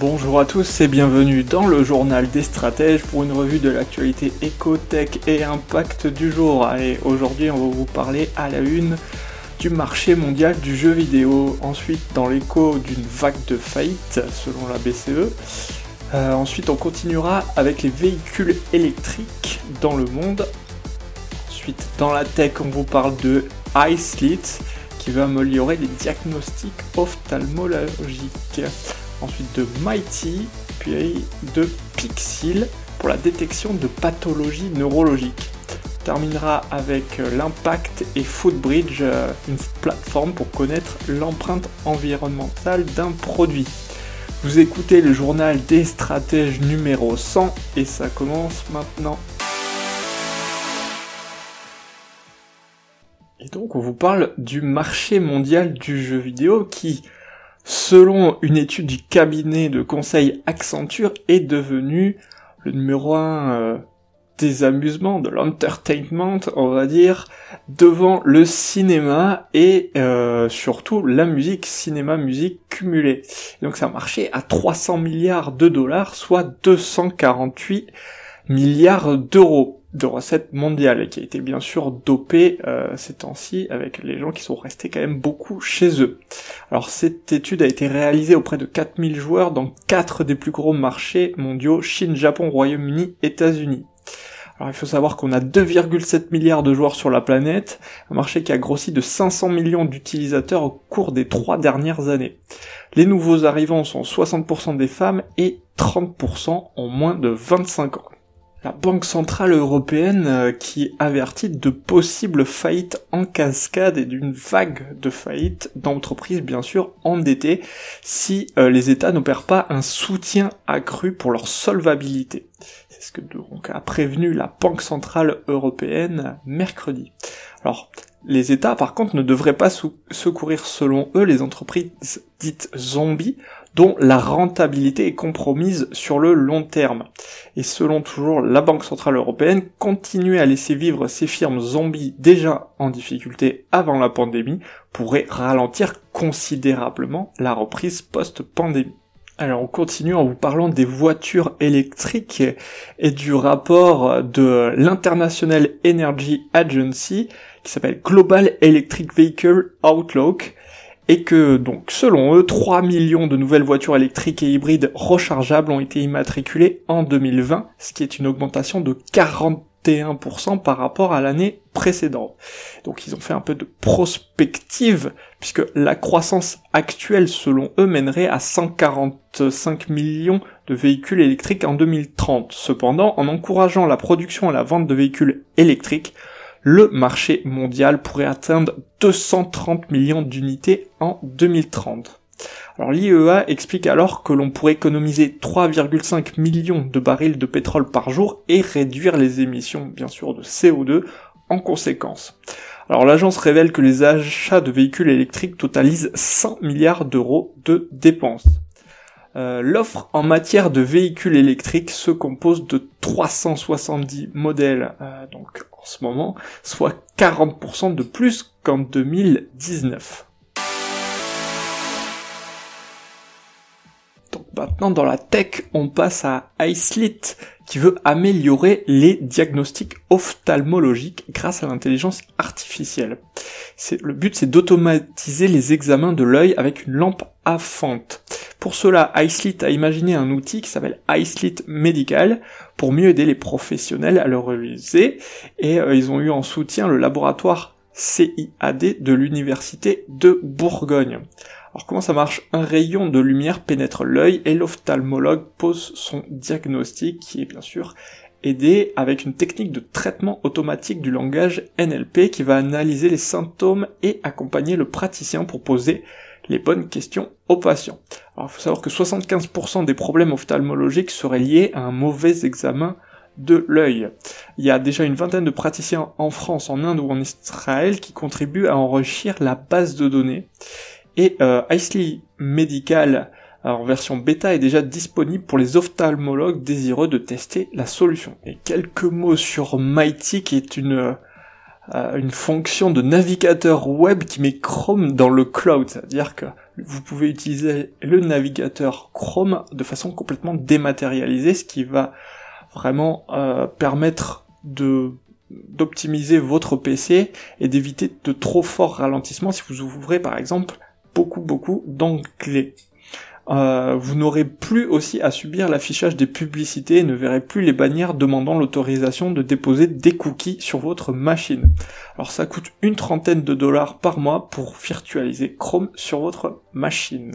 Bonjour à tous et bienvenue dans le journal des stratèges pour une revue de l'actualité éco-tech et impact du jour. Et aujourd'hui on va vous parler à la une du marché mondial du jeu vidéo, ensuite dans l'écho d'une vague de faillite selon la BCE. Euh, ensuite on continuera avec les véhicules électriques dans le monde. Ensuite dans la tech on vous parle de iSlit qui veut améliorer les diagnostics ophtalmologiques ensuite de Mighty, puis de Pixil pour la détection de pathologies neurologiques. On terminera avec euh, l'impact et Footbridge, euh, une plateforme pour connaître l'empreinte environnementale d'un produit. Vous écoutez le journal des stratèges numéro 100 et ça commence maintenant. Et donc on vous parle du marché mondial du jeu vidéo qui, selon une étude du cabinet de conseil Accenture, est devenu le numéro un euh, des amusements, de l'entertainment, on va dire, devant le cinéma et euh, surtout la musique, cinéma-musique cumulée. donc ça marché à 300 milliards de dollars, soit 248 milliards d'euros de recettes mondiales et qui a été bien sûr dopé euh, ces temps-ci avec les gens qui sont restés quand même beaucoup chez eux. Alors cette étude a été réalisée auprès de 4000 joueurs dans quatre des plus gros marchés mondiaux, Chine, Japon, Royaume-Uni, États-Unis. Alors il faut savoir qu'on a 2,7 milliards de joueurs sur la planète, un marché qui a grossi de 500 millions d'utilisateurs au cours des trois dernières années. Les nouveaux arrivants sont 60% des femmes et 30% ont moins de 25 ans la Banque Centrale Européenne euh, qui avertit de possibles faillites en cascade et d'une vague de faillites d'entreprises bien sûr endettées si euh, les États n'opèrent pas un soutien accru pour leur solvabilité. C'est ce que donc a prévenu la Banque Centrale Européenne mercredi. Alors, les États, par contre, ne devraient pas secourir, selon eux, les entreprises dites zombies dont la rentabilité est compromise sur le long terme. Et selon toujours la Banque Centrale Européenne, continuer à laisser vivre ces firmes zombies déjà en difficulté avant la pandémie pourrait ralentir considérablement la reprise post-pandémie. Alors on continue en vous parlant des voitures électriques et du rapport de l'International Energy Agency qui s'appelle Global Electric Vehicle Outlook et que donc selon eux 3 millions de nouvelles voitures électriques et hybrides rechargeables ont été immatriculées en 2020, ce qui est une augmentation de 41% par rapport à l'année précédente. Donc ils ont fait un peu de prospective puisque la croissance actuelle selon eux mènerait à 145 millions de véhicules électriques en 2030. Cependant, en encourageant la production et la vente de véhicules électriques, le marché mondial pourrait atteindre 230 millions d'unités en 2030. Alors l'IEA explique alors que l'on pourrait économiser 3,5 millions de barils de pétrole par jour et réduire les émissions bien sûr de CO2 en conséquence. Alors l'agence révèle que les achats de véhicules électriques totalisent 100 milliards d'euros de dépenses. Euh, l'offre en matière de véhicules électriques se compose de 370 modèles euh, donc en ce moment, soit 40% de plus qu'en 2019. Maintenant dans la tech, on passe à iSlit qui veut améliorer les diagnostics ophtalmologiques grâce à l'intelligence artificielle. le but c'est d'automatiser les examens de l'œil avec une lampe à fente. Pour cela, iSlit a imaginé un outil qui s'appelle iSlit Medical pour mieux aider les professionnels à le réaliser et euh, ils ont eu en soutien le laboratoire CIAD de l'université de Bourgogne. Alors comment ça marche? Un rayon de lumière pénètre l'œil et l'ophtalmologue pose son diagnostic qui est bien sûr aidé avec une technique de traitement automatique du langage NLP qui va analyser les symptômes et accompagner le praticien pour poser les bonnes questions aux patients. Alors il faut savoir que 75% des problèmes ophtalmologiques seraient liés à un mauvais examen de l'œil. Il y a déjà une vingtaine de praticiens en France, en Inde ou en Israël qui contribuent à enrichir la base de données. Et euh, Medical en version bêta est déjà disponible pour les ophtalmologues désireux de tester la solution. Et quelques mots sur Mighty qui est une euh, une fonction de navigateur web qui met Chrome dans le cloud, c'est-à-dire que vous pouvez utiliser le navigateur Chrome de façon complètement dématérialisée, ce qui va vraiment euh, permettre de d'optimiser votre PC et d'éviter de trop forts ralentissements si vous ouvrez par exemple beaucoup beaucoup d'onglets. Euh, vous n'aurez plus aussi à subir l'affichage des publicités et ne verrez plus les bannières demandant l'autorisation de déposer des cookies sur votre machine. Alors ça coûte une trentaine de dollars par mois pour virtualiser Chrome sur votre machine.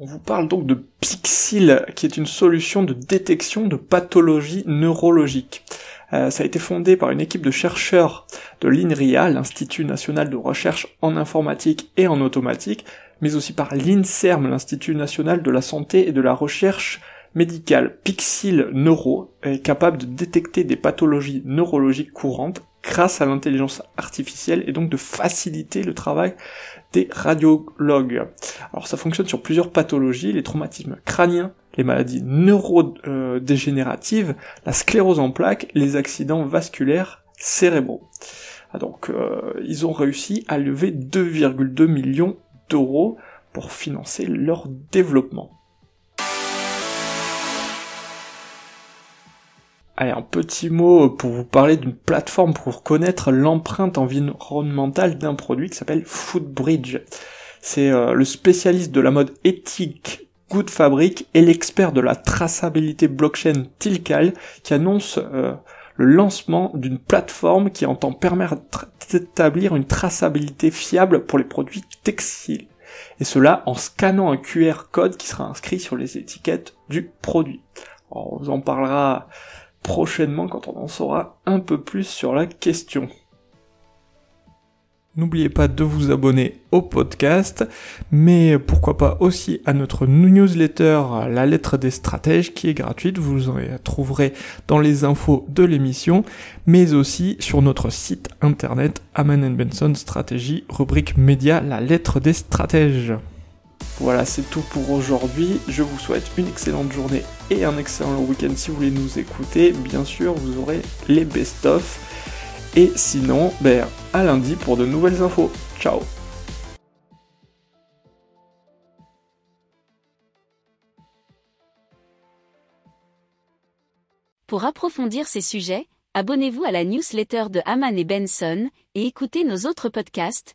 On vous parle donc de Pixil, qui est une solution de détection de pathologies neurologiques. Euh, ça a été fondé par une équipe de chercheurs de l'INRIA, l'Institut national de recherche en informatique et en automatique, mais aussi par l'INSERM, l'Institut national de la santé et de la recherche médicale. Pixil Neuro est capable de détecter des pathologies neurologiques courantes grâce à l'intelligence artificielle et donc de faciliter le travail des radiologues. Alors ça fonctionne sur plusieurs pathologies, les traumatismes crâniens, les maladies neurodégénératives, la sclérose en plaques, les accidents vasculaires cérébraux. Ah, donc euh, ils ont réussi à lever 2,2 millions d'euros pour financer leur développement. Allez, un petit mot pour vous parler d'une plateforme pour connaître l'empreinte environnementale d'un produit qui s'appelle Foodbridge. C'est euh, le spécialiste de la mode éthique Good Fabric et l'expert de la traçabilité blockchain Tilcal qui annonce euh, le lancement d'une plateforme qui entend permettre d'établir une traçabilité fiable pour les produits textiles. Et cela en scannant un QR code qui sera inscrit sur les étiquettes du produit. on vous en parlera prochainement quand on en saura un peu plus sur la question. N'oubliez pas de vous abonner au podcast, mais pourquoi pas aussi à notre newsletter La lettre des stratèges qui est gratuite, vous en trouverez dans les infos de l'émission, mais aussi sur notre site internet Aman Benson Stratégie, rubrique média La lettre des stratèges. Voilà, c'est tout pour aujourd'hui. Je vous souhaite une excellente journée et un excellent week-end si vous voulez nous écouter. Bien sûr, vous aurez les best-of. Et sinon, ben, à lundi pour de nouvelles infos. Ciao Pour approfondir ces sujets, abonnez-vous à la newsletter de Haman et Benson et écoutez nos autres podcasts